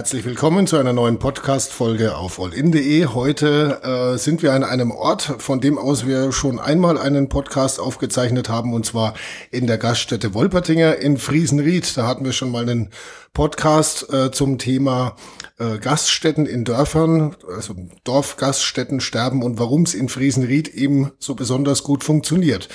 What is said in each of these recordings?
Herzlich willkommen zu einer neuen Podcast-Folge auf allin.de. Heute äh, sind wir an einem Ort, von dem aus wir schon einmal einen Podcast aufgezeichnet haben, und zwar in der Gaststätte Wolpertinger in Friesenried. Da hatten wir schon mal einen Podcast äh, zum Thema äh, Gaststätten in Dörfern, also Dorfgaststätten sterben und warum es in Friesenried eben so besonders gut funktioniert.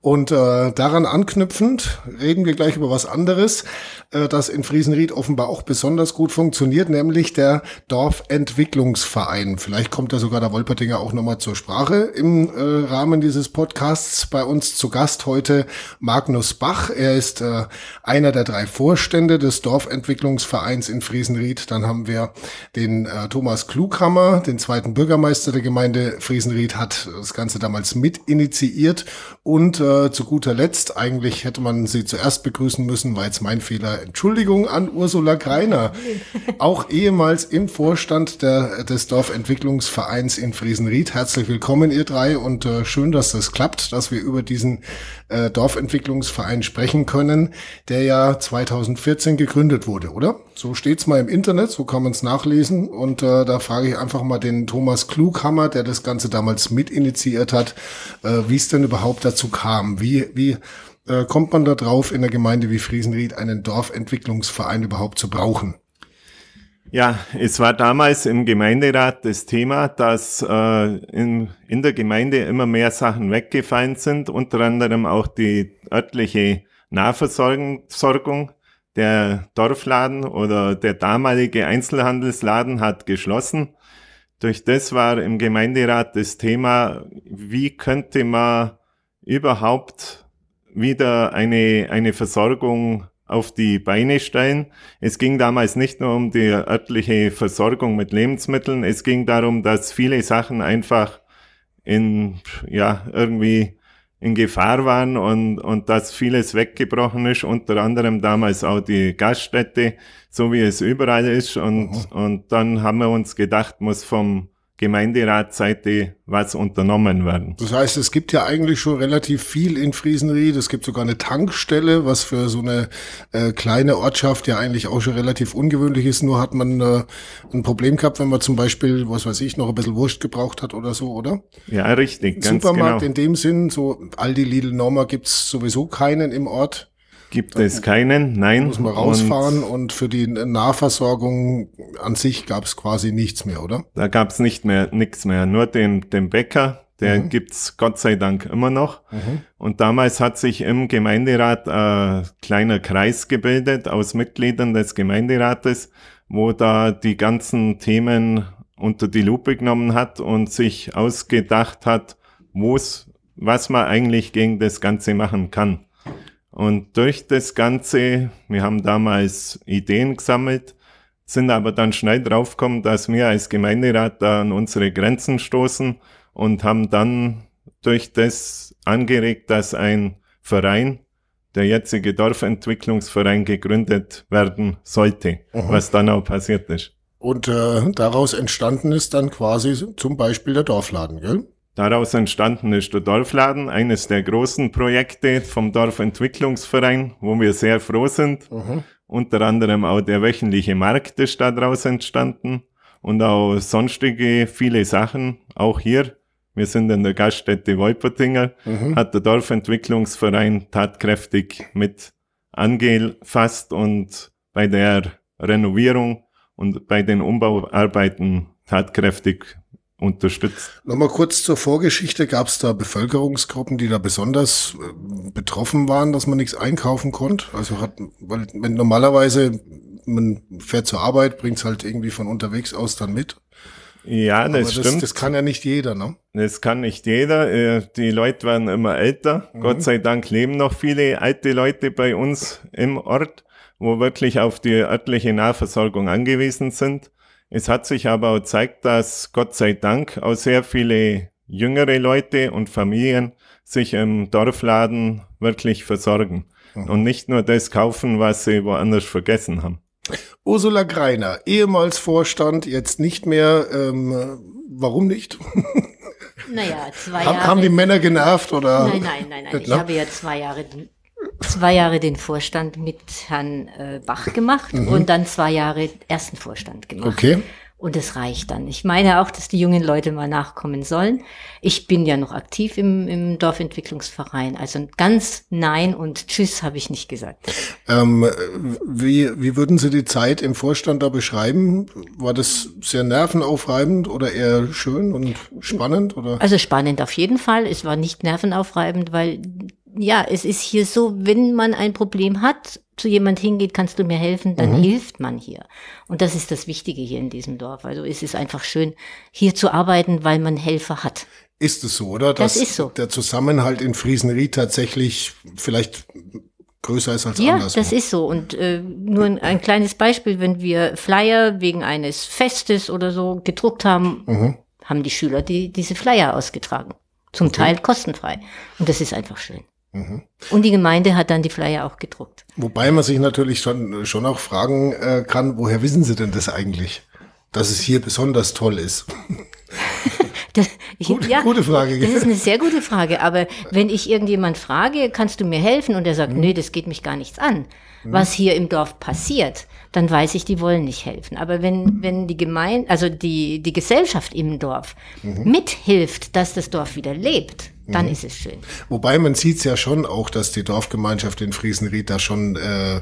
Und äh, daran anknüpfend reden wir gleich über was anderes, äh, das in Friesenried offenbar auch besonders gut funktioniert, nämlich der Dorfentwicklungsverein. Vielleicht kommt da sogar der Wolpertinger auch nochmal zur Sprache im äh, Rahmen dieses Podcasts. Bei uns zu Gast heute Magnus Bach. Er ist äh, einer der drei Vorstände des Dorfentwicklungsvereins in Friesenried. Dann haben wir den äh, Thomas Klughammer, den zweiten Bürgermeister der Gemeinde Friesenried, hat das Ganze damals mit initiiert und äh, zu guter Letzt, eigentlich hätte man sie zuerst begrüßen müssen, war jetzt mein Fehler. Entschuldigung an Ursula Greiner, auch ehemals im Vorstand der, des Dorfentwicklungsvereins in Friesenried. Herzlich willkommen, ihr drei, und äh, schön, dass das klappt, dass wir über diesen äh, Dorfentwicklungsverein sprechen können, der ja 2014 gegründet wurde, oder? So steht's mal im Internet, so kann man es nachlesen. Und äh, da frage ich einfach mal den Thomas Klughammer, der das Ganze damals mitinitiiert hat, äh, wie es denn überhaupt dazu kam. Wie, wie äh, kommt man da drauf, in der Gemeinde wie Friesenried einen Dorfentwicklungsverein überhaupt zu brauchen? Ja, es war damals im Gemeinderat das Thema, dass äh, in, in der Gemeinde immer mehr Sachen weggefallen sind, unter anderem auch die örtliche Nahversorgung. Der Dorfladen oder der damalige Einzelhandelsladen hat geschlossen. Durch das war im Gemeinderat das Thema, wie könnte man überhaupt wieder eine, eine Versorgung auf die Beine stellen. Es ging damals nicht nur um die örtliche Versorgung mit Lebensmitteln, es ging darum, dass viele Sachen einfach in, ja, irgendwie in Gefahr waren und, und dass vieles weggebrochen ist, unter anderem damals auch die Gaststätte, so wie es überall ist. Und, mhm. und dann haben wir uns gedacht, muss vom Gemeinderatsseite was unternommen werden. Das heißt, es gibt ja eigentlich schon relativ viel in Friesenried. Es gibt sogar eine Tankstelle, was für so eine äh, kleine Ortschaft ja eigentlich auch schon relativ ungewöhnlich ist. Nur hat man äh, ein Problem gehabt, wenn man zum Beispiel, was weiß ich, noch ein bisschen Wurst gebraucht hat oder so, oder? Ja, richtig. Ganz Supermarkt genau. in dem Sinn, so Aldi, Lidl, Norma gibt's sowieso keinen im Ort. Gibt es keinen, nein. Muss man rausfahren und, und für die Nahversorgung an sich gab es quasi nichts mehr, oder? Da gab es nicht mehr, nichts mehr. Nur den, den Bäcker, der mhm. gibt's Gott sei Dank immer noch. Mhm. Und damals hat sich im Gemeinderat ein kleiner Kreis gebildet aus Mitgliedern des Gemeinderates, wo da die ganzen Themen unter die Lupe genommen hat und sich ausgedacht hat, wo's, was man eigentlich gegen das Ganze machen kann. Und durch das Ganze, wir haben damals Ideen gesammelt, sind aber dann schnell draufgekommen, dass wir als Gemeinderat da an unsere Grenzen stoßen und haben dann durch das angeregt, dass ein Verein, der jetzige Dorfentwicklungsverein gegründet werden sollte, mhm. was dann auch passiert ist. Und äh, daraus entstanden ist dann quasi zum Beispiel der Dorfladen, gell? Daraus entstanden ist der Dorfladen, eines der großen Projekte vom Dorfentwicklungsverein, wo wir sehr froh sind. Mhm. Unter anderem auch der wöchentliche Markt ist daraus entstanden und auch sonstige viele Sachen, auch hier. Wir sind in der Gaststätte Wolpertinger, mhm. hat der Dorfentwicklungsverein tatkräftig mit angefasst und bei der Renovierung und bei den Umbauarbeiten tatkräftig unterstützt. Nochmal kurz zur Vorgeschichte. Gab es da Bevölkerungsgruppen, die da besonders äh, betroffen waren, dass man nichts einkaufen konnte? Also hat, weil wenn normalerweise man fährt zur Arbeit, bringt es halt irgendwie von unterwegs aus dann mit. Ja, das, das stimmt. Das kann ja nicht jeder, ne? Das kann nicht jeder. Äh, die Leute werden immer älter. Mhm. Gott sei Dank leben noch viele alte Leute bei uns im Ort, wo wirklich auf die örtliche Nahversorgung angewiesen sind. Es hat sich aber auch gezeigt, dass Gott sei Dank auch sehr viele jüngere Leute und Familien sich im Dorfladen wirklich versorgen mhm. und nicht nur das kaufen, was sie woanders vergessen haben. Ursula Greiner, ehemals Vorstand, jetzt nicht mehr. Ähm, warum nicht? Naja, zwei Jahre. Haben die Männer genervt oder? Nein, nein, nein, nein. Ich habe ja zwei Jahre zwei Jahre den Vorstand mit Herrn äh, Bach gemacht mhm. und dann zwei Jahre ersten Vorstand gemacht. Okay. Und es reicht dann. Ich meine auch, dass die jungen Leute mal nachkommen sollen. Ich bin ja noch aktiv im, im Dorfentwicklungsverein. Also ganz Nein und Tschüss habe ich nicht gesagt. Ähm, wie, wie würden Sie die Zeit im Vorstand da beschreiben? War das sehr nervenaufreibend oder eher schön und spannend? Oder? Also spannend auf jeden Fall. Es war nicht nervenaufreibend, weil ja, es ist hier so, wenn man ein Problem hat, zu jemand hingeht, kannst du mir helfen, dann mhm. hilft man hier. Und das ist das Wichtige hier in diesem Dorf. Also es ist einfach schön, hier zu arbeiten, weil man Helfer hat. Ist es so, oder? Dass das ist so. Der Zusammenhalt in Friesenried tatsächlich vielleicht größer ist als ja, anderswo. Ja, das ist so. Und äh, nur ein, ein, kleines Beispiel, wenn wir Flyer wegen eines Festes oder so gedruckt haben, mhm. haben die Schüler die, diese Flyer ausgetragen. Zum okay. Teil kostenfrei. Und das ist einfach schön. Mhm. Und die Gemeinde hat dann die Flyer auch gedruckt. Wobei man sich natürlich schon, schon auch fragen äh, kann, woher wissen Sie denn das eigentlich? Dass es hier besonders toll ist. Das, Gut, ja, gute Frage. Das ist eine sehr gute Frage. Aber wenn ich irgendjemand frage, kannst du mir helfen? Und er sagt, mhm. nee, das geht mich gar nichts an. Mhm. Was hier im Dorf passiert, dann weiß ich, die wollen nicht helfen. Aber wenn, wenn die Gemeinde, also die, die Gesellschaft im Dorf mhm. mithilft, dass das Dorf wieder lebt, dann mhm. ist es schön. Wobei man sieht es ja schon auch, dass die Dorfgemeinschaft in Friesenried da schon äh,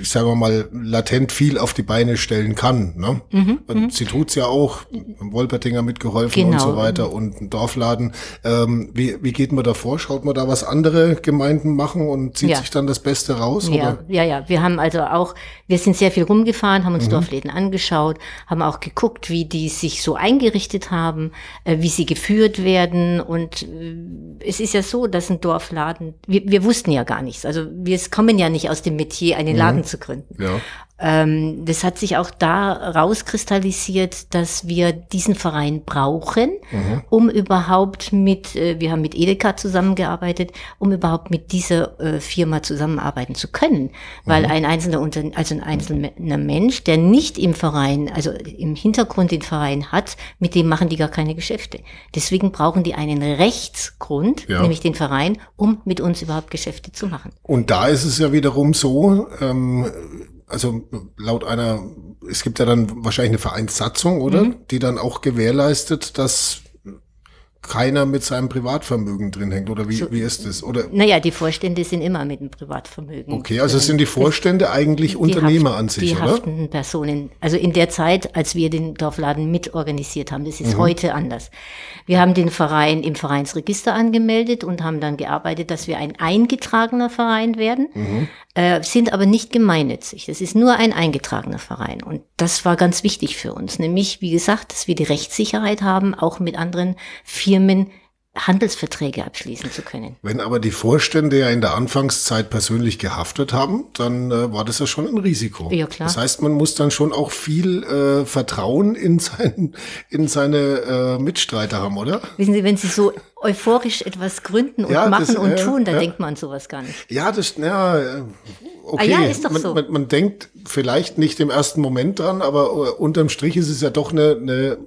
ich sage mal, latent viel auf die Beine stellen kann. Ne? Mhm, und mhm. sie tut's ja auch, im Wolpertinger mitgeholfen genau. und so weiter und ein Dorfladen. Ähm, wie, wie geht man da vor? Schaut man da, was andere Gemeinden machen und zieht ja. sich dann das Beste raus? Ja, oder? ja, ja. Wir haben also auch, wir sind sehr viel rumgefahren, haben uns mhm. Dorfläden angeschaut, haben auch geguckt, wie die sich so eingerichtet haben, äh, wie sie geführt werden. Und äh, es ist ja so, dass ein Dorfladen, wir, wir wussten ja gar nichts. Also wir kommen ja nicht aus dem Metier, einen Laden Laden zu gründen. Ja. Ähm, das hat sich auch da rauskristallisiert, dass wir diesen Verein brauchen, mhm. um überhaupt mit, äh, wir haben mit Edeka zusammengearbeitet, um überhaupt mit dieser äh, Firma zusammenarbeiten zu können. Weil mhm. ein einzelner Unter also ein einzelner Mensch, der nicht im Verein, also im Hintergrund den Verein hat, mit dem machen die gar keine Geschäfte. Deswegen brauchen die einen Rechtsgrund, ja. nämlich den Verein, um mit uns überhaupt Geschäfte zu machen. Und da ist es ja wiederum so, ähm, also laut einer, es gibt ja dann wahrscheinlich eine Vereinssatzung, oder? Mhm. Die dann auch gewährleistet, dass keiner mit seinem Privatvermögen drin hängt oder wie, so, wie ist es? Oder? Naja, die Vorstände sind immer mit dem Privatvermögen. Okay, also sind die Vorstände eigentlich die Unternehmer Haft, an sich, die oder? Die haftenden Personen. Also in der Zeit, als wir den Dorfladen mitorganisiert haben, das ist mhm. heute anders. Wir haben den Verein im Vereinsregister angemeldet und haben dann gearbeitet, dass wir ein eingetragener Verein werden, mhm. Äh, sind aber nicht gemeinnützig. Das ist nur ein eingetragener Verein. Und das war ganz wichtig für uns. Nämlich, wie gesagt, dass wir die Rechtssicherheit haben, auch mit anderen Firmen Handelsverträge abschließen zu können. Wenn aber die Vorstände ja in der Anfangszeit persönlich gehaftet haben, dann äh, war das ja schon ein Risiko. Ja, klar. Das heißt, man muss dann schon auch viel äh, Vertrauen in, sein, in seine äh, Mitstreiter haben, oder? Wissen Sie, wenn Sie so euphorisch etwas gründen und ja, machen das, und tun, dann ja. denkt man sowas gar nicht. Ja, das, ja, okay. Ah, ja, ist doch man, so. Man, man, denkt vielleicht nicht im ersten Moment dran, aber äh, unterm Strich ist es ja doch eine, eine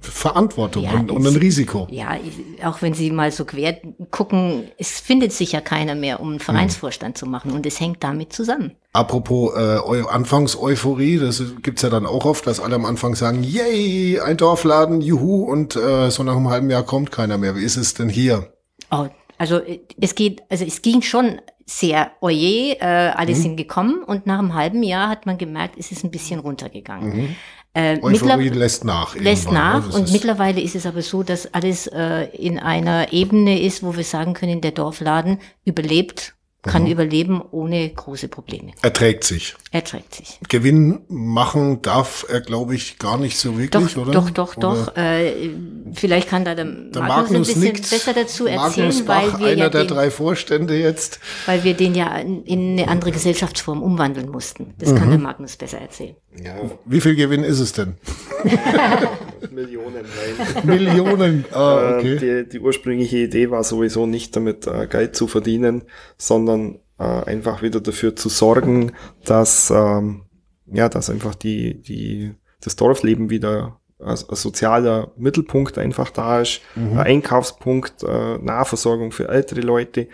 Verantwortung ja, und, und, ein Risiko. Ja, auch wenn Sie mal so quer gucken, es findet sich ja keiner mehr, um einen hm. Vereinsvorstand hm. zu machen und es hängt damit zusammen. Apropos äh, Anfangseuphorie, das gibt's ja dann auch oft, dass alle am Anfang sagen, yay, ein Dorfladen, juhu, und äh, so nach einem halben Jahr kommt keiner mehr. Wie ist es denn hier? Oh, also es geht, also es ging schon sehr, oje, äh, alle mhm. sind gekommen und nach einem halben Jahr hat man gemerkt, es ist ein bisschen runtergegangen. Mhm. Äh, Euphorie lässt nach. Lässt nach und ist mittlerweile ist es aber so, dass alles äh, in einer Ebene ist, wo wir sagen können, der Dorfladen überlebt kann mhm. überleben ohne große Probleme. Er trägt sich. Er trägt sich. Gewinn machen darf er, glaube ich, gar nicht so wirklich, doch, oder? Doch, doch, oder? doch. Äh, vielleicht kann da der, der Magnus, Magnus ein bisschen nickt. besser dazu erzählen, Magnus Bach, weil wir einer ja der den, drei Vorstände jetzt. Weil wir den ja in, in eine andere Gesellschaftsform umwandeln mussten. Das mhm. kann der Magnus besser erzählen. Ja. Wie viel Gewinn ist es denn? Millionen, nein. Millionen, ah, okay. Äh, die, die, ursprüngliche Idee war sowieso nicht damit äh, Geld zu verdienen, sondern äh, einfach wieder dafür zu sorgen, dass, ähm, ja, dass einfach die, die, das Dorfleben wieder als, als sozialer Mittelpunkt einfach da ist, mhm. ein Einkaufspunkt, äh, Nahversorgung für ältere Leute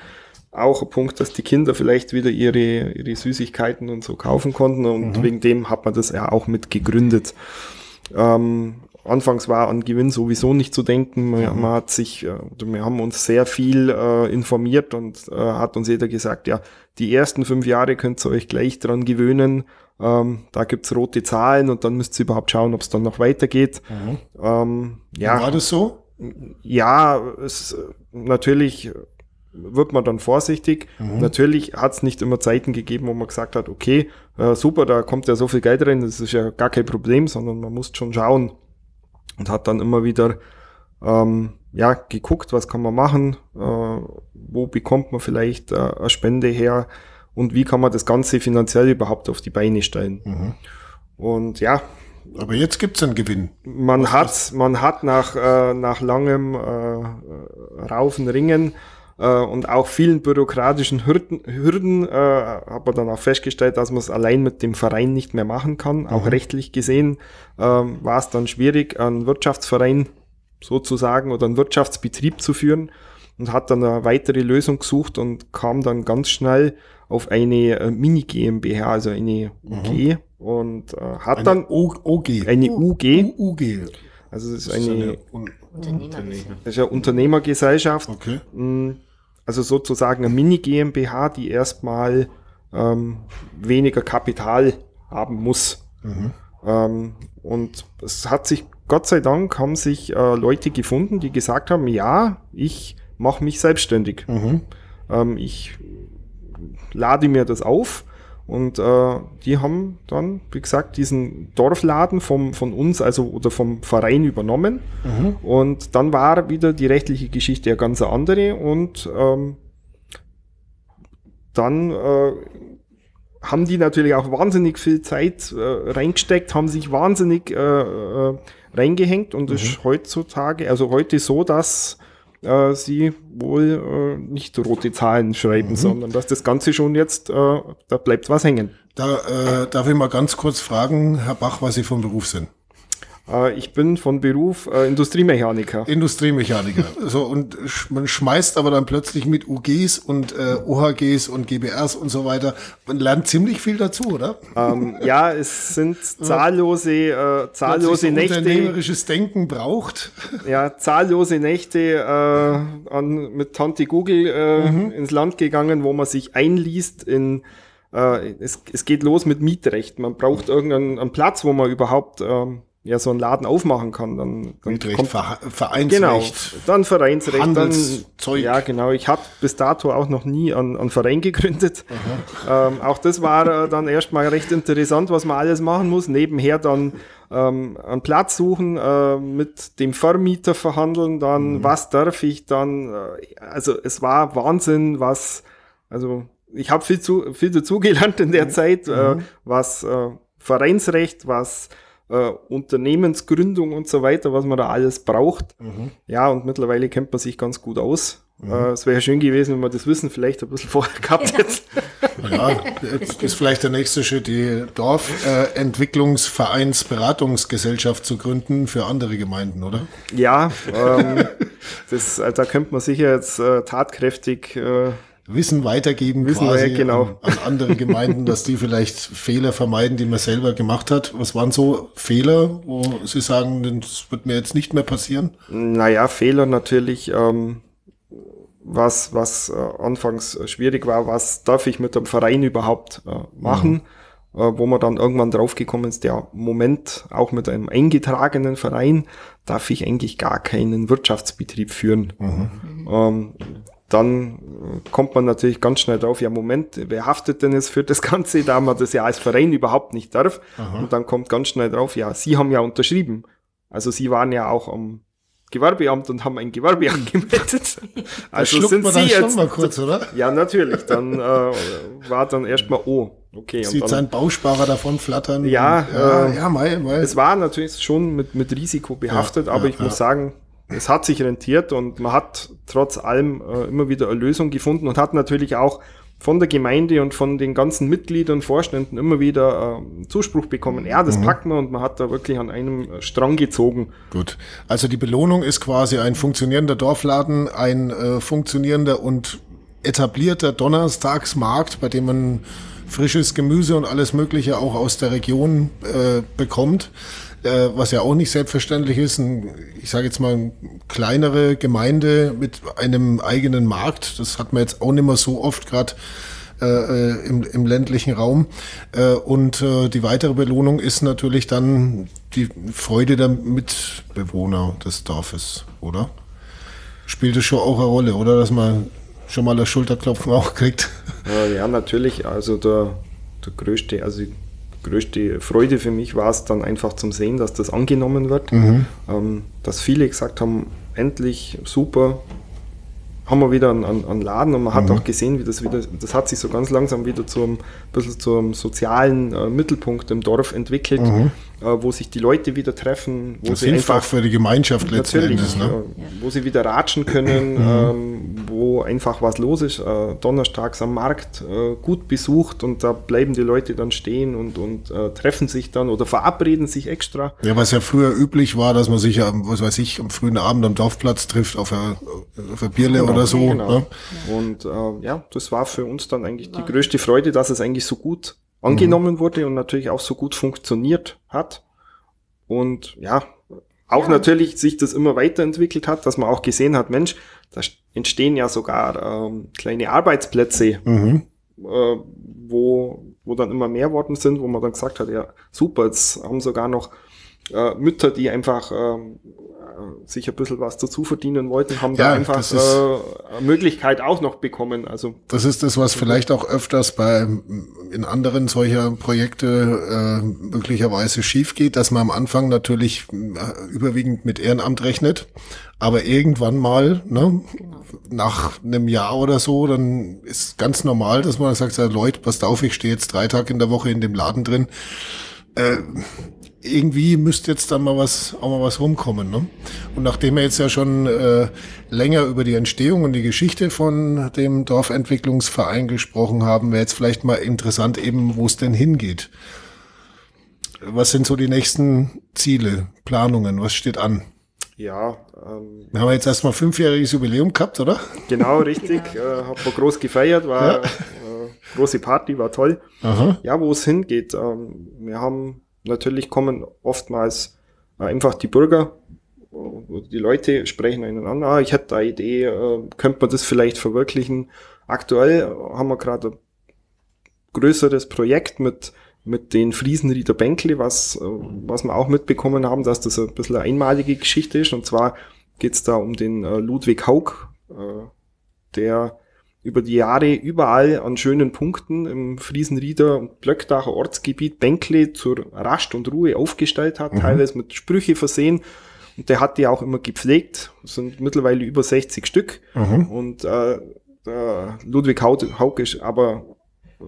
auch ein Punkt, dass die Kinder vielleicht wieder ihre, ihre Süßigkeiten und so kaufen konnten und mhm. wegen dem hat man das ja auch mit gegründet. Ähm, anfangs war an Gewinn sowieso nicht zu denken. Man, mhm. man hat sich, äh, wir haben uns sehr viel äh, informiert und äh, hat uns jeder gesagt, ja, die ersten fünf Jahre könnt ihr euch gleich dran gewöhnen. Ähm, da gibt's rote Zahlen und dann müsst ihr überhaupt schauen, ob es dann noch weitergeht. Mhm. Ähm, ja. War das so? Ja, es natürlich wird man dann vorsichtig. Mhm. Natürlich hat es nicht immer Zeiten gegeben, wo man gesagt hat, okay, äh, super, da kommt ja so viel Geld rein, das ist ja gar kein Problem, sondern man muss schon schauen und hat dann immer wieder ähm, ja geguckt, was kann man machen, äh, wo bekommt man vielleicht äh, eine Spende her und wie kann man das Ganze finanziell überhaupt auf die Beine stellen. Mhm. Und ja, aber jetzt gibt's einen Gewinn. Man hat, man hat nach, äh, nach langem äh, Raufen, Ringen äh, und auch vielen bürokratischen Hürden, Hürden äh, hat man dann auch festgestellt, dass man es allein mit dem Verein nicht mehr machen kann. Auch mhm. rechtlich gesehen äh, war es dann schwierig, einen Wirtschaftsverein sozusagen oder einen Wirtschaftsbetrieb zu führen und hat dann eine weitere Lösung gesucht und kam dann ganz schnell auf eine äh, Mini GmbH, also eine UG mhm. und äh, hat eine dann o OG. eine UG. UG. Also es ist, eine, eine Un Unternehmergesellschaft. Das ist eine Unternehmergesellschaft. Okay. Also sozusagen eine Mini GmbH, die erstmal ähm, weniger Kapital haben muss. Mhm. Ähm, und es hat sich, Gott sei Dank, haben sich äh, Leute gefunden, die gesagt haben, ja, ich mache mich selbstständig. Mhm. Ähm, ich lade mir das auf und äh, die haben dann, wie gesagt, diesen Dorfladen vom, von uns, also oder vom Verein übernommen. Mhm. Und dann war wieder die rechtliche Geschichte ja ganz andere. Und ähm, dann äh, haben die natürlich auch wahnsinnig viel Zeit äh, reingesteckt, haben sich wahnsinnig äh, äh, reingehängt und mhm. ist heutzutage, also heute so, dass äh, sie wohl äh, nicht rote Zahlen schreiben, mhm. sondern dass das Ganze schon jetzt, äh, da bleibt was hängen. Da äh, darf ich mal ganz kurz fragen, Herr Bach, was Sie vom Beruf sind. Äh, ich bin von Beruf äh, Industriemechaniker. Industriemechaniker. so, und man schmeißt aber dann plötzlich mit UGs und äh, OHGs und GBRs und so weiter. Man lernt ziemlich viel dazu, oder? Ähm, ja, es sind zahllose, äh, zahllose Nächte. Unternehmerisches Denken braucht. Ja, zahllose Nächte äh, an, mit Tante Google äh, mhm. ins Land gegangen, wo man sich einliest in äh, es, es geht los mit Mietrecht. Man braucht irgendeinen Platz, wo man überhaupt ähm, ja so einen Laden aufmachen kann, dann, dann Mietrecht, kommt Vereinsrecht, genau, dann Vereinsrecht, dann ja genau. Ich habe bis dato auch noch nie einen, einen Verein gegründet. Ähm, auch das war äh, dann erstmal recht interessant, was man alles machen muss. Nebenher dann ähm, einen Platz suchen, äh, mit dem Vermieter verhandeln, dann mhm. was darf ich dann. Äh, also es war Wahnsinn, was also ich habe viel zu viel dazugelernt in der mhm. Zeit, äh, mhm. was äh, Vereinsrecht, was äh, Unternehmensgründung und so weiter, was man da alles braucht. Mhm. Ja, und mittlerweile kennt man sich ganz gut aus. Mhm. Äh, es wäre schön gewesen, wenn man das Wissen vielleicht ein bisschen vorher gehabt hätte. Ja, jetzt ist vielleicht der nächste Schritt, die Dorfentwicklungsvereinsberatungsgesellschaft äh, zu gründen für andere Gemeinden, oder? Ja, ähm, das, äh, da könnte man sicher jetzt äh, tatkräftig äh, Wissen weitergeben Wissen quasi genau. an, an, andere Gemeinden, dass die vielleicht Fehler vermeiden, die man selber gemacht hat. Was waren so Fehler, wo Sie sagen, das wird mir jetzt nicht mehr passieren? Naja, Fehler natürlich, ähm, was, was äh, anfangs schwierig war, was darf ich mit dem Verein überhaupt äh, machen? Mhm. Äh, wo man dann irgendwann draufgekommen ist, der Moment, auch mit einem eingetragenen Verein, darf ich eigentlich gar keinen Wirtschaftsbetrieb führen. Mhm. Ähm, dann äh, kommt man natürlich ganz schnell drauf, ja Moment, wer haftet denn jetzt für das Ganze, da man das ja als Verein überhaupt nicht darf. Aha. Und dann kommt ganz schnell drauf, ja, Sie haben ja unterschrieben. Also Sie waren ja auch am Gewerbeamt und haben ein Gewerbe angemeldet. Also sind Sie jetzt mal kurz, oder? Ja, natürlich. Dann äh, war dann erstmal oh, okay. Sieht dann, sein Bausparer davon flattern. Ja, und, ja, äh, ja, mal, mal. Es war natürlich schon mit mit Risiko behaftet, ja, aber ja, ich muss sagen, es hat sich rentiert und man hat trotz allem äh, immer wieder eine Lösung gefunden und hat natürlich auch von der Gemeinde und von den ganzen Mitgliedern, Vorständen immer wieder äh, Zuspruch bekommen. Ja, das mhm. packt man und man hat da wirklich an einem Strang gezogen. Gut. Also die Belohnung ist quasi ein funktionierender Dorfladen, ein äh, funktionierender und etablierter Donnerstagsmarkt, bei dem man frisches Gemüse und alles Mögliche auch aus der Region äh, bekommt, äh, was ja auch nicht selbstverständlich ist. Ein, ich sage jetzt mal, eine kleinere Gemeinde mit einem eigenen Markt, das hat man jetzt auch nicht mehr so oft gerade äh, äh, im, im ländlichen Raum. Äh, und äh, die weitere Belohnung ist natürlich dann die Freude der Mitbewohner des Dorfes, oder? Spielt es schon auch eine Rolle, oder? Dass man schon mal das Schulterklopfen auch kriegt. Ja, natürlich. Also der, der größte, also größte Freude für mich war es dann einfach zum Sehen, dass das angenommen wird. Mhm. Ähm, dass viele gesagt haben, endlich super, haben wir wieder einen, einen Laden und man hat mhm. auch gesehen, wie das wieder, das hat sich so ganz langsam wieder zum bisschen zum sozialen äh, Mittelpunkt im Dorf entwickelt, mhm. Äh, wo sich die Leute wieder treffen, wo das sie einfach für die Gemeinschaft letztendlich, ne? äh, wo sie wieder ratschen können, mhm. ähm, wo einfach was los ist. Äh, donnerstags am Markt äh, gut besucht und da bleiben die Leute dann stehen und, und äh, treffen sich dann oder verabreden sich extra. Ja, was ja früher üblich war, dass man sich ja, was weiß ich, am frühen Abend am Dorfplatz trifft auf ein, auf ein Bierle genau. oder so. Genau. Ne? Und äh, ja, das war für uns dann eigentlich die größte Freude, dass es eigentlich so gut angenommen mhm. wurde und natürlich auch so gut funktioniert hat. Und ja, auch ja. natürlich sich das immer weiterentwickelt hat, dass man auch gesehen hat, Mensch, da entstehen ja sogar ähm, kleine Arbeitsplätze, mhm. äh, wo, wo dann immer mehr worden sind, wo man dann gesagt hat, ja, super, jetzt haben sogar noch äh, Mütter, die einfach ähm, sich ein bisschen was dazu verdienen wollten, haben ja, da einfach ist, äh, eine Möglichkeit auch noch bekommen. Also das ist das, was vielleicht auch öfters bei in anderen solcher Projekte äh, möglicherweise schief geht, dass man am Anfang natürlich äh, überwiegend mit Ehrenamt rechnet, aber irgendwann mal, ne, nach einem Jahr oder so, dann ist ganz normal, dass man sagt, ja, Leute, passt auf, ich stehe jetzt drei Tage in der Woche in dem Laden drin. Äh, irgendwie müsste jetzt dann mal was, auch mal was rumkommen. Ne? Und nachdem wir jetzt ja schon äh, länger über die Entstehung und die Geschichte von dem Dorfentwicklungsverein gesprochen haben, wäre jetzt vielleicht mal interessant eben, wo es denn hingeht. Was sind so die nächsten Ziele, Planungen? Was steht an? Ja, ähm, wir haben jetzt erstmal fünfjähriges Jubiläum gehabt, oder? Genau, richtig. genau. Äh, haben wir groß gefeiert, war ja. äh, große Party, war toll. Aha. Ja, wo es hingeht. Ähm, wir haben Natürlich kommen oftmals äh, einfach die Bürger, die Leute sprechen einen an, ah, ich hätte eine Idee, äh, könnte man das vielleicht verwirklichen. Aktuell haben wir gerade ein größeres Projekt mit mit den Friesenrieder Bänkle, was, äh, was wir auch mitbekommen haben, dass das ein bisschen eine einmalige Geschichte ist. Und zwar geht es da um den Ludwig Haug, der über die Jahre überall an schönen Punkten im Friesenrieder und Blöckdacher Ortsgebiet Bänkle zur Rast und Ruhe aufgestellt hat, mhm. teilweise mit Sprüche versehen. Und der hat die auch immer gepflegt. Das sind mittlerweile über 60 Stück. Mhm. Und äh, Ludwig Haug ist aber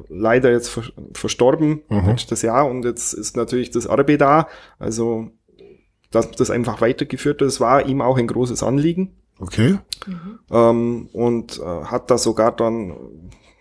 leider jetzt verstorben mhm. letztes Jahr und jetzt ist natürlich das Erbe da. Also, dass das einfach weitergeführt wird, das war ihm auch ein großes Anliegen. Okay. Mhm. Ähm, und äh, hat da sogar dann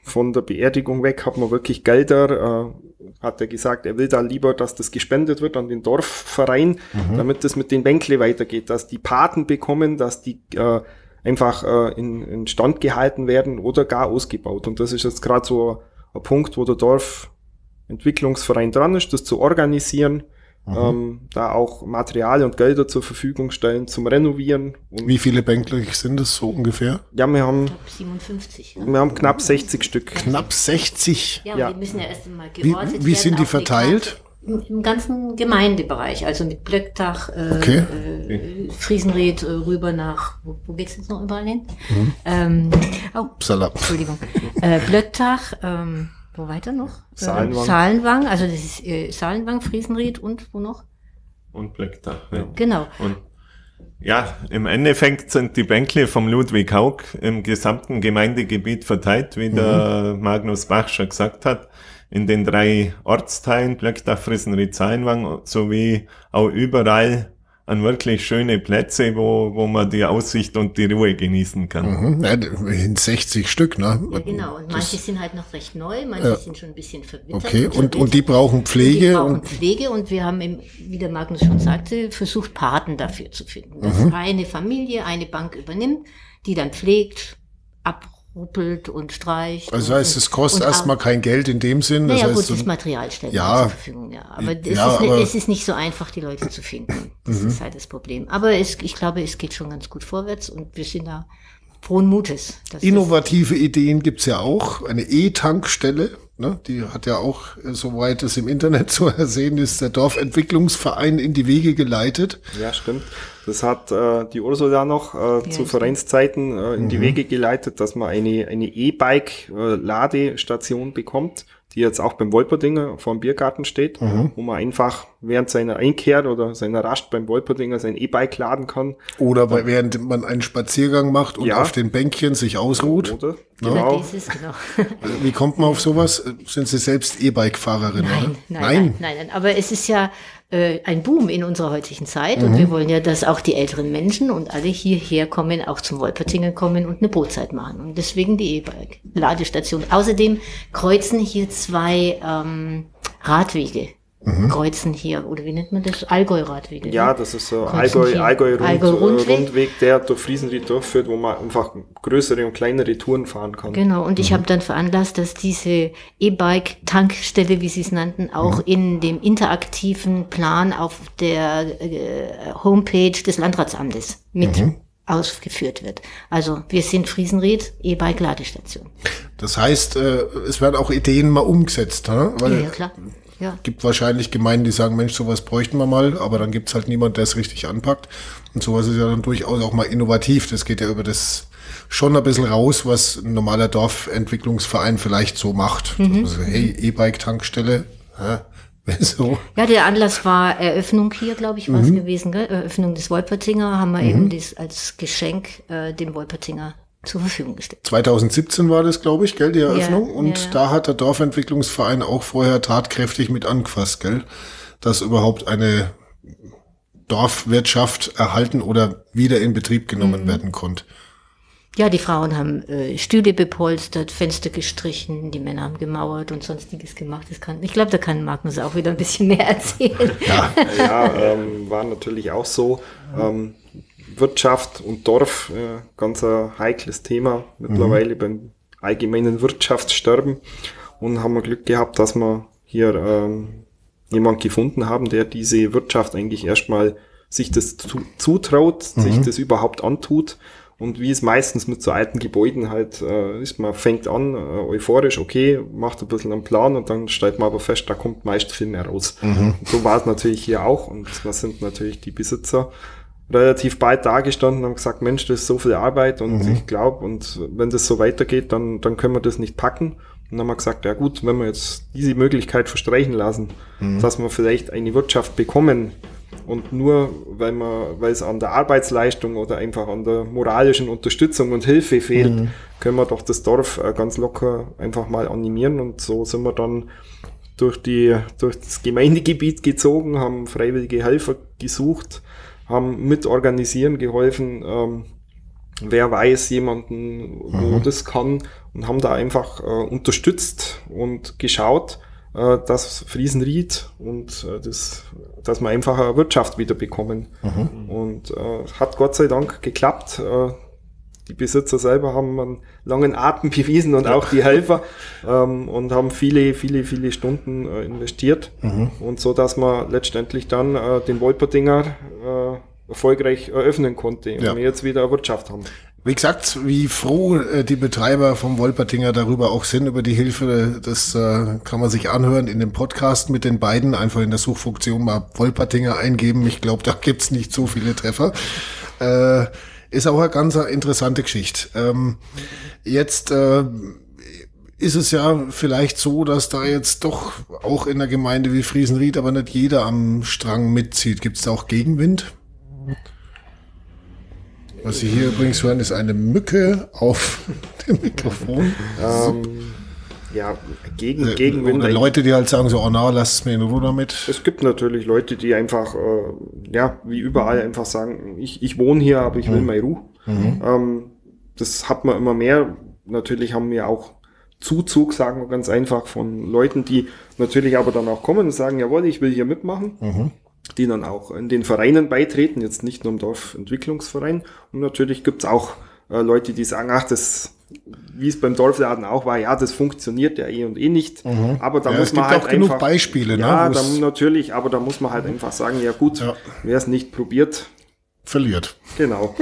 von der Beerdigung weg, hat man wirklich Gelder, äh, hat er gesagt, er will da lieber, dass das gespendet wird an den Dorfverein, mhm. damit das mit den Bänkle weitergeht, dass die Paten bekommen, dass die äh, einfach äh, in, in Stand gehalten werden oder gar ausgebaut. Und das ist jetzt gerade so ein Punkt, wo der Dorfentwicklungsverein dran ist, das zu organisieren Mhm. Ähm, da auch Material und Gelder zur Verfügung stellen zum Renovieren. Wie viele Bänkle sind das so ungefähr? Ja, wir haben 57. Wir haben knapp 60 Stück. Knapp 60? Ja, ja. die müssen ja erst einmal geordnet Wie, wie sind die verteilt? Im, Im ganzen Gemeindebereich, also mit Blöckdach, äh, okay. äh, Friesenried äh, rüber nach, wo, wo geht's jetzt noch überall hin? Mhm. Ähm, oh, Salat. Entschuldigung. äh, Blöckdach, ähm, wo weiter noch? Salenwang. Salenwang, also das ist äh, Salenwang, Friesenried und wo noch? Und Blöckdach. Ja. Genau. Und ja, im Endeffekt sind die Bänkle vom Ludwig Haug im gesamten Gemeindegebiet verteilt, wie mhm. der Magnus Bach schon gesagt hat, in den drei Ortsteilen, Blöckdach, Friesenried, Salenwang, sowie auch überall an wirklich schöne Plätze, wo, wo man die Aussicht und die Ruhe genießen kann. Mhm. Ja, in 60 Stück, ne? Ja, genau. Und manche das, sind halt noch recht neu, manche ja. sind schon ein bisschen verwittert. Okay, und, und die brauchen Pflege? Die brauchen und Pflege und wir haben, im, wie der Magnus schon sagte, versucht, Paten dafür zu finden. Dass mhm. eine Familie eine Bank übernimmt, die dann pflegt, ab ruppelt und streicht. Also heißt, es kostet erstmal kein Geld in dem Sinn. Naja, das heißt, gut, das Material stellt ja, zur Verfügung, ja. Aber, es, ja, ist, aber- es ist nicht so einfach, die Leute zu finden. Das ist halt das Problem. Aber es, ich glaube, es geht schon ganz gut vorwärts und wir sind da frohen Mutes. Innovative Ideen gibt's ja auch. Eine E-Tankstelle, ne, die hat ja auch, äh, soweit es im Internet zu ersehen ist, der Dorfentwicklungsverein in die Wege geleitet. Ja, stimmt. Das hat äh, die Ursula noch äh, zu stimmt. Vereinszeiten äh, in die Wege geleitet, dass man eine eine E-Bike-Ladestation bekommt, die jetzt auch beim Wolperdinger vor dem Biergarten steht, wo man einfach während seiner Einkehr oder seiner Rast beim Wolperdinger sein E-Bike laden kann. Oder bei, während man einen Spaziergang macht und Ja. auf den Bänkchen sich ausruht. Oder? Ja, Genau. dieses, genau. Wie kommt man auf sowas? Sind Sie selbst E-Bike-Fahrerin? Nein, oder? nein, nein, nein, nein. Aber es ist ja äh, ein Boom in unserer heutigen Zeit und wir wollen ja, dass auch die älteren Menschen und alle hierher kommen, auch zum Wolpertingen kommen und eine Brotzeit machen. Und deswegen die E-Bike-Ladestation. Außerdem kreuzen hier zwei ähm, Radwege. Kreuzen hier, oder wie nennt man das? Allgäu-Radwege. Ja, das ist so Allgäu. Allgäu, Rund, äh, Rundweg, der durch Friesenried durchführt, wo man einfach größere und kleinere Touren fahren kann. Genau, und ich habe dann veranlasst, dass diese E-Bike-Tankstelle, wie Sie es nannten, auch in dem interaktiven Plan auf der äh, Homepage des Landratsamtes mit ausgeführt wird. Also wir sind Friesenried, E-Bike-Ladestation. Das heißt, äh, es werden auch Ideen mal umgesetzt, ne? Ja, weil ja, klar. Ja. gibt wahrscheinlich Gemeinden, die sagen, Mensch, sowas bräuchten wir mal, aber dann gibt's halt niemand, der es richtig anpackt. Und sowas ist ja dann durchaus auch mal innovativ. Das geht ja über das schon ein bisschen raus, was ein normaler Dorfentwicklungsverein vielleicht so macht. Mhm. Also, hey, E-Bike-Tankstelle, so. ja, der Anlass war Eröffnung hier, glaube ich, war es gewesen. Gell? Eröffnung des Wolpertinger haben wir eben das als Geschenk äh, dem Wolpertinger zur Verfügung gestellt. 2017 war das, glaube ich, gell, die Eröffnung. Ja, und ja, ja. da hat der Dorfentwicklungsverein auch vorher tatkräftig mit angefasst, gell, dass überhaupt eine Dorfwirtschaft erhalten oder wieder in Betrieb genommen Mhm. werden konnte. Ja, die Frauen haben äh, Stühle bepolstert, Fenster gestrichen, die Männer haben gemauert und sonstiges gemacht. Das kann, ich glaube, da kann Magnus auch wieder ein bisschen mehr erzählen. Ja, ähm, war natürlich auch so. Ähm, Wirtschaft und Dorf, äh, ganz ein heikles Thema mittlerweile beim allgemeinen Wirtschaftssterben. Und haben wir Glück gehabt, dass wir hier ähm, jemand gefunden haben, der diese Wirtschaft eigentlich erstmal sich das zu, zutraut, sich das überhaupt antut. Und wie es meistens mit so alten Gebäuden halt äh, ist, man fängt an, äh, euphorisch, okay, macht ein bisschen einen Plan und dann stellt man aber fest, da kommt meist viel mehr raus. Und so war es natürlich hier auch und da sind natürlich die Besitzer relativ bald dagestanden und haben gesagt, Mensch, das ist so viel Arbeit und ich glaube, und wenn das so weitergeht, dann, dann können wir das nicht packen. Und dann haben wir gesagt, ja gut, wenn wir jetzt diese Möglichkeit verstreichen lassen, dass wir vielleicht eine Wirtschaft bekommen und nur weil man, weil es an der Arbeitsleistung oder einfach an der moralischen Unterstützung und Hilfe fehlt, können wir doch das Dorf äh, ganz locker einfach mal animieren. Und so sind wir dann durch die, durch das Gemeindegebiet gezogen, haben freiwillige Helfer gesucht, haben mit organisieren geholfen, ähm, wer weiß jemanden, wo das kann und haben da einfach äh, unterstützt und geschaut, äh, dass Friesenried und äh, das, dass wir einfach eine Wirtschaft wieder bekommen. Und äh, hat Gott sei Dank geklappt. Äh, die Besitzer selber haben einen langen Atem bewiesen und auch die Helfer ähm, und haben viele, viele, viele Stunden äh, investiert und so, dass man letztendlich dann äh, den Wolperdinger äh, erfolgreich eröffnen konnte und Ja. wir jetzt wieder Wirtschaft haben. Wie gesagt, wie froh äh, die Betreiber vom Wolpertinger darüber auch sind, über die Hilfe, das äh, kann man sich anhören in dem Podcast mit den beiden. Einfach in der Suchfunktion mal Wolpertinger eingeben. Ich glaube, da gibt's nicht so viele Treffer. Äh, ist auch eine ganz interessante Geschichte. Ähm, jetzt äh, ist es ja vielleicht so, dass da jetzt doch auch in der Gemeinde wie Friesenried aber nicht jeder am Strang mitzieht. Gibt's da auch Gegenwind? Was Sie hier übrigens hören, ist eine Mücke auf dem Mikrofon. Ähm, ja, gegen, Gegenwind. Oder Leute, die halt sagen so, oh na, lass es mir in Ruhe damit. Es gibt natürlich Leute, die einfach, äh, ja, wie überall einfach sagen, ich, ich wohne hier, aber ich will meine Ruhe. Ähm, das hat man immer mehr. Natürlich haben wir auch Zuzug, sagen wir ganz einfach, von Leuten, die natürlich aber dann auch kommen und sagen, jawohl, ich will hier mitmachen. Die dann auch in den Vereinen beitreten, jetzt nicht nur im Dorfentwicklungsverein. Und natürlich gibt's auch äh, Leute, die sagen, ach, das wie es beim Dorfladen auch war, ja, das funktioniert ja eh und eh nicht. Mhm. Aber da Ja, muss es man gibt halt auch genug einfach, Beispiele, ne, Ja, wo's- dann natürlich, aber da muss man halt einfach sagen, ja gut, Ja. wer es nicht probiert, Verliert. genau.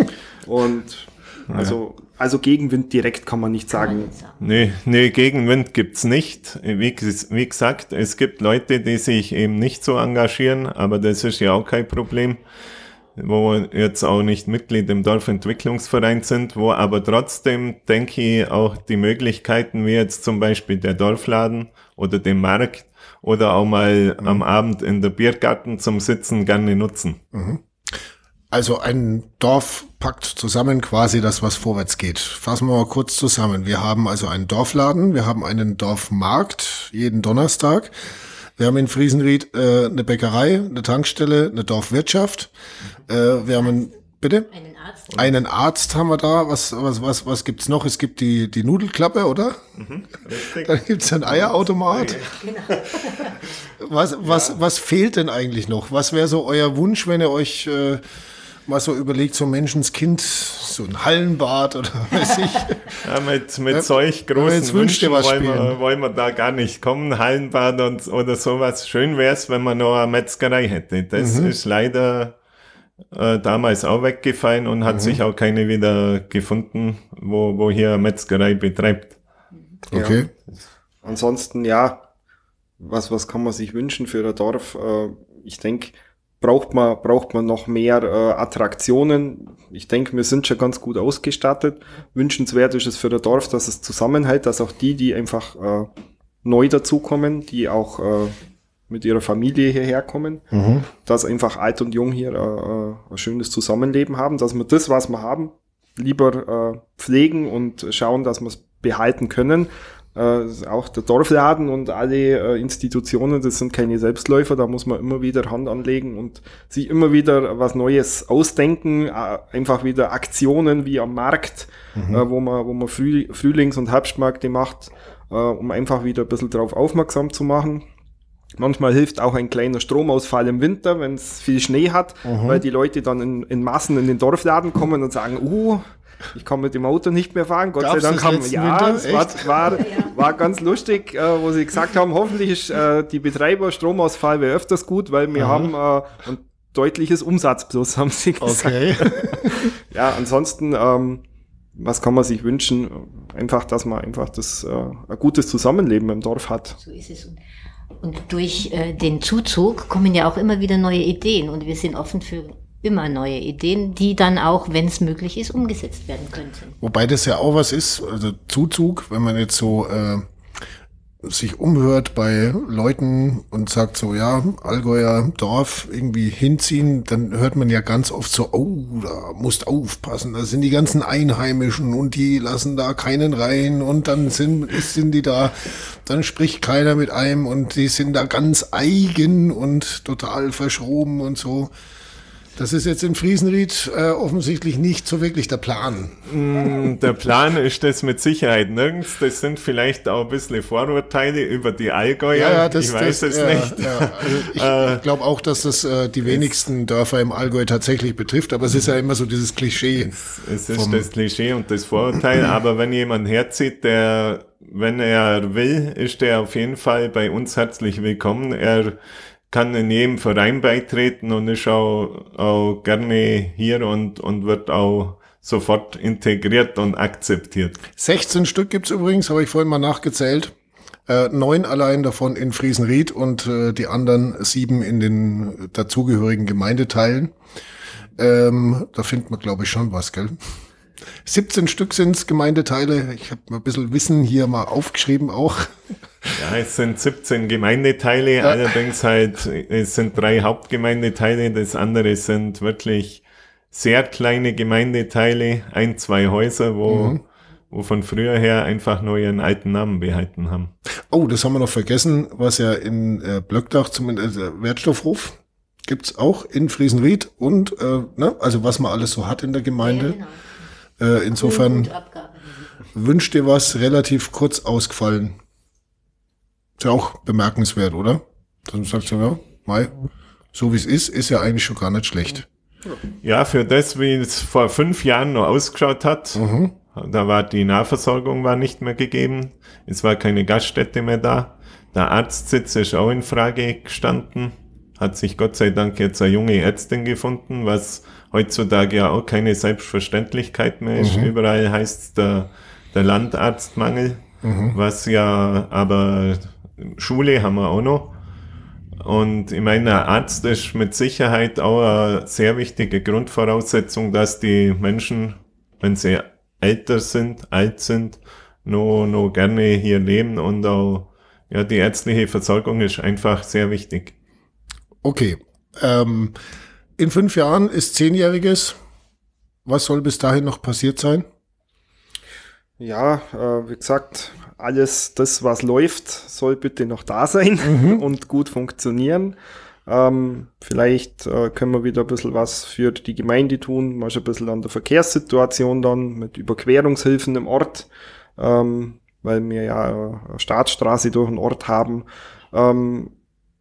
Und also, also Gegenwind direkt kann man nicht sagen. Nee, nee, Gegenwind gibt's nicht. Wie, wie gesagt, es gibt Leute, die sich eben nicht so engagieren, aber das ist ja auch kein Problem, wo jetzt auch nicht Mitglied im Dorfentwicklungsverein sind, wo aber trotzdem, denke ich, auch die Möglichkeiten, wie jetzt zum Beispiel der Dorfladen oder den Markt oder auch mal am Abend in der Biergarten zum Sitzen gerne nutzen. Also ein Dorf packt zusammen quasi das, was vorwärts geht. Fassen wir mal kurz zusammen. Wir haben also einen Dorfladen, wir haben einen Dorfmarkt jeden Donnerstag. Wir haben in Friesenried äh, eine Bäckerei, eine Tankstelle, eine Dorfwirtschaft. Äh, wir haben ein, bitte? Einen Arzt. Einen Arzt haben wir da. Was, was, was, was gibt's noch? Es gibt die, die Nudelklappe, oder? Dann gibt's einen Eierautomat. Was, was, was fehlt denn eigentlich noch? Was wäre so euer Wunsch, wenn ihr euch äh, mal so überlegt, so Menschenskind, so ein Hallenbad oder weiß ich? Ja, mit, mit Ja, solch großen jetzt Wünschen was wollen wir, wollen wir da gar nicht kommen. Hallenbad und, oder sowas. Schön wär's, wenn man noch eine Metzgerei hätte. Das Mhm. ist leider äh, damals auch weggefallen und hat Mhm. sich auch keine wieder gefunden, wo, wo hier eine Metzgerei betreibt. Okay. Ansonsten, ja, was, was kann man sich wünschen für ein Dorf? Äh, ich denke, braucht man, braucht man noch mehr äh, Attraktionen. Ich denke, wir sind schon ganz gut ausgestattet. Wünschenswert ist es für ein Dorf, dass es zusammenhält, dass auch die, die einfach äh, neu dazukommen, die auch äh, mit ihrer Familie hierher kommen, dass einfach alt und jung hier äh, äh, ein schönes Zusammenleben haben, dass wir das, was wir haben, lieber äh, pflegen und schauen, dass wir es behalten können. Äh, auch der Dorfladen und alle äh, Institutionen, das sind keine Selbstläufer, da muss man immer wieder Hand anlegen und sich immer wieder was Neues ausdenken, äh, einfach wieder Aktionen wie am Markt, äh, wo man, wo man Früh, Frühlings- und Herbstmärkte macht, äh, um einfach wieder ein bisschen drauf aufmerksam zu machen. Manchmal hilft auch ein kleiner Stromausfall im Winter, wenn es viel Schnee hat, weil die Leute dann in, in Massen in den Dorfladen kommen und sagen, uh, ich kann mit dem Auto nicht mehr fahren. Gott Gab's sei Dank das haben ja, Winter? es war, war, war ganz lustig, äh, wo sie gesagt haben, hoffentlich ist äh, die Betreiber Stromausfall wäre öfters gut, weil wir haben äh, ein deutliches Umsatz plus, haben sie gesagt. Okay. Ja, ansonsten, ähm, was kann man sich wünschen? Einfach, dass man einfach das äh, ein gutes Zusammenleben im Dorf hat. So ist es. Und, durch äh, den Zuzug kommen ja auch immer wieder neue Ideen und wir sind offen für immer neue Ideen, die dann auch, wenn es möglich ist, umgesetzt werden könnten. Wobei das ja auch was ist, also Zuzug, wenn man jetzt so äh, sich umhört bei Leuten und sagt so, ja, Allgäuer Dorf irgendwie hinziehen, dann hört man ja ganz oft so, oh, da musst aufpassen, da sind die ganzen Einheimischen und die lassen da keinen rein und dann sind, sind die da, dann spricht keiner mit einem und die sind da ganz eigen und total verschroben und so. Das ist jetzt in Friesenried äh, offensichtlich nicht so wirklich der Plan. Der Plan ist das mit Sicherheit nirgends. Das sind vielleicht auch ein bisschen Vorurteile über die Allgäuer. ich weiß das, es ja, nicht. Ja. Also ich glaube auch, dass das äh, die wenigsten Dörfer im Allgäu tatsächlich betrifft, aber es ist ja immer so dieses Klischee. Es ist das Klischee und das Vorurteil, aber wenn jemand herzieht, der, wenn er will, ist der auf jeden Fall bei uns herzlich willkommen. Er kann in jedem Verein beitreten und ist auch, auch gerne hier und, und wird auch sofort integriert und akzeptiert. 16 Stück gibt's übrigens, habe ich vorhin mal nachgezählt. Äh, neun allein davon in Friesenried und äh, die anderen sieben in den dazugehörigen Gemeindeteilen. Ähm, da findet man, glaube ich, schon was, gell? 17 Stück sind's Gemeindeteile. Ich habe mal ein bisschen Wissen hier mal aufgeschrieben auch. Ja, es sind 17 Gemeindeteile, allerdings halt, es sind drei Hauptgemeindeteile, das andere sind wirklich sehr kleine Gemeindeteile, ein, zwei Häuser, wo, wo von früher her einfach nur ihren alten Namen behalten haben. Oh, das haben wir noch vergessen, was ja in äh, Blöckdach, zumindest äh, Wertstoffhof, gibt's auch in Friesenried und, äh, ne, also was man alles so hat in der Gemeinde. Äh, insofern wünscht dir was relativ kurz ausgefallen. Ist ja auch bemerkenswert, oder? Dann sagst du, ja, Mai, so wie es ist, ist ja eigentlich schon gar nicht schlecht. Ja, für das, wie es vor fünf Jahren noch ausgeschaut hat, Da war die Nahversorgung war nicht mehr gegeben. Es war keine Gaststätte mehr da. Der Arztsitz ist auch in Frage gestanden. Hat sich Gott sei Dank jetzt eine junge Ärztin gefunden, was heutzutage ja auch keine Selbstverständlichkeit mehr ist. Mhm. Überall heißt der, der Landarztmangel, mhm. was ja, aber Schule haben wir auch noch. Und ich meine, ein Arzt ist mit Sicherheit auch eine sehr wichtige Grundvoraussetzung, dass die Menschen, wenn sie älter sind, alt sind, noch, noch gerne hier leben und auch, ja, die ärztliche Versorgung ist einfach sehr wichtig. Okay. Ähm, in fünf Jahren ist Zehnjähriges. Was soll bis dahin noch passiert sein? Ja, äh, wie gesagt, alles das, was läuft, soll bitte noch da sein mhm. und gut funktionieren. Ähm, vielleicht äh, können wir wieder ein bisschen was für die Gemeinde tun, mal schon ein bisschen an der Verkehrssituation dann mit Überquerungshilfen im Ort, ähm, weil wir ja eine Staatsstraße durch den Ort haben. Ähm,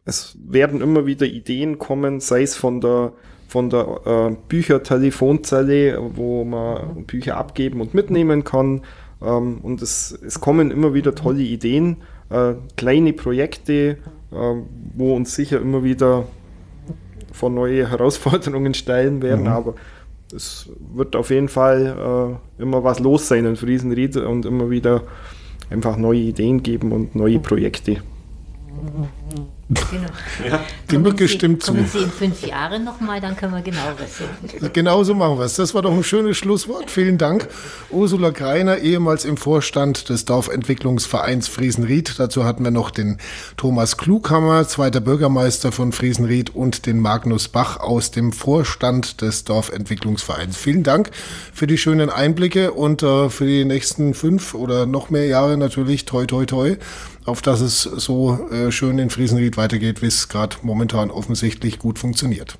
es werden immer wieder Ideen kommen, sei es von der von der äh, Büchertelefonzelle, wo man Bücher abgeben und mitnehmen kann. Ähm, und es, es kommen immer wieder tolle Ideen, äh, kleine Projekte, äh, wo uns sicher immer wieder vor neue Herausforderungen stellen werden. Mhm. Aber es wird auf jeden Fall äh, immer was los sein in Friesenried und immer wieder einfach neue Ideen geben und neue Projekte. Genau. Ja. Die Mücke stimmt zu. Kommen Sie in fünf Jahren nochmal, dann können wir genaueres sehen. Genau so machen wir es. Das war doch ein schönes Schlusswort. Vielen Dank. Ursula Greiner, ehemals im Vorstand des Dorfentwicklungsvereins Friesenried. Dazu hatten wir noch den Thomas Klughammer, zweiter Bürgermeister von Friesenried und den Magnus Bach aus dem Vorstand des Dorfentwicklungsvereins. Vielen Dank für die schönen Einblicke und äh, für die nächsten fünf oder noch mehr Jahre natürlich toi toi toi auf dass es so äh, schön in Friesenried weitergeht, wie es gerade momentan offensichtlich gut funktioniert.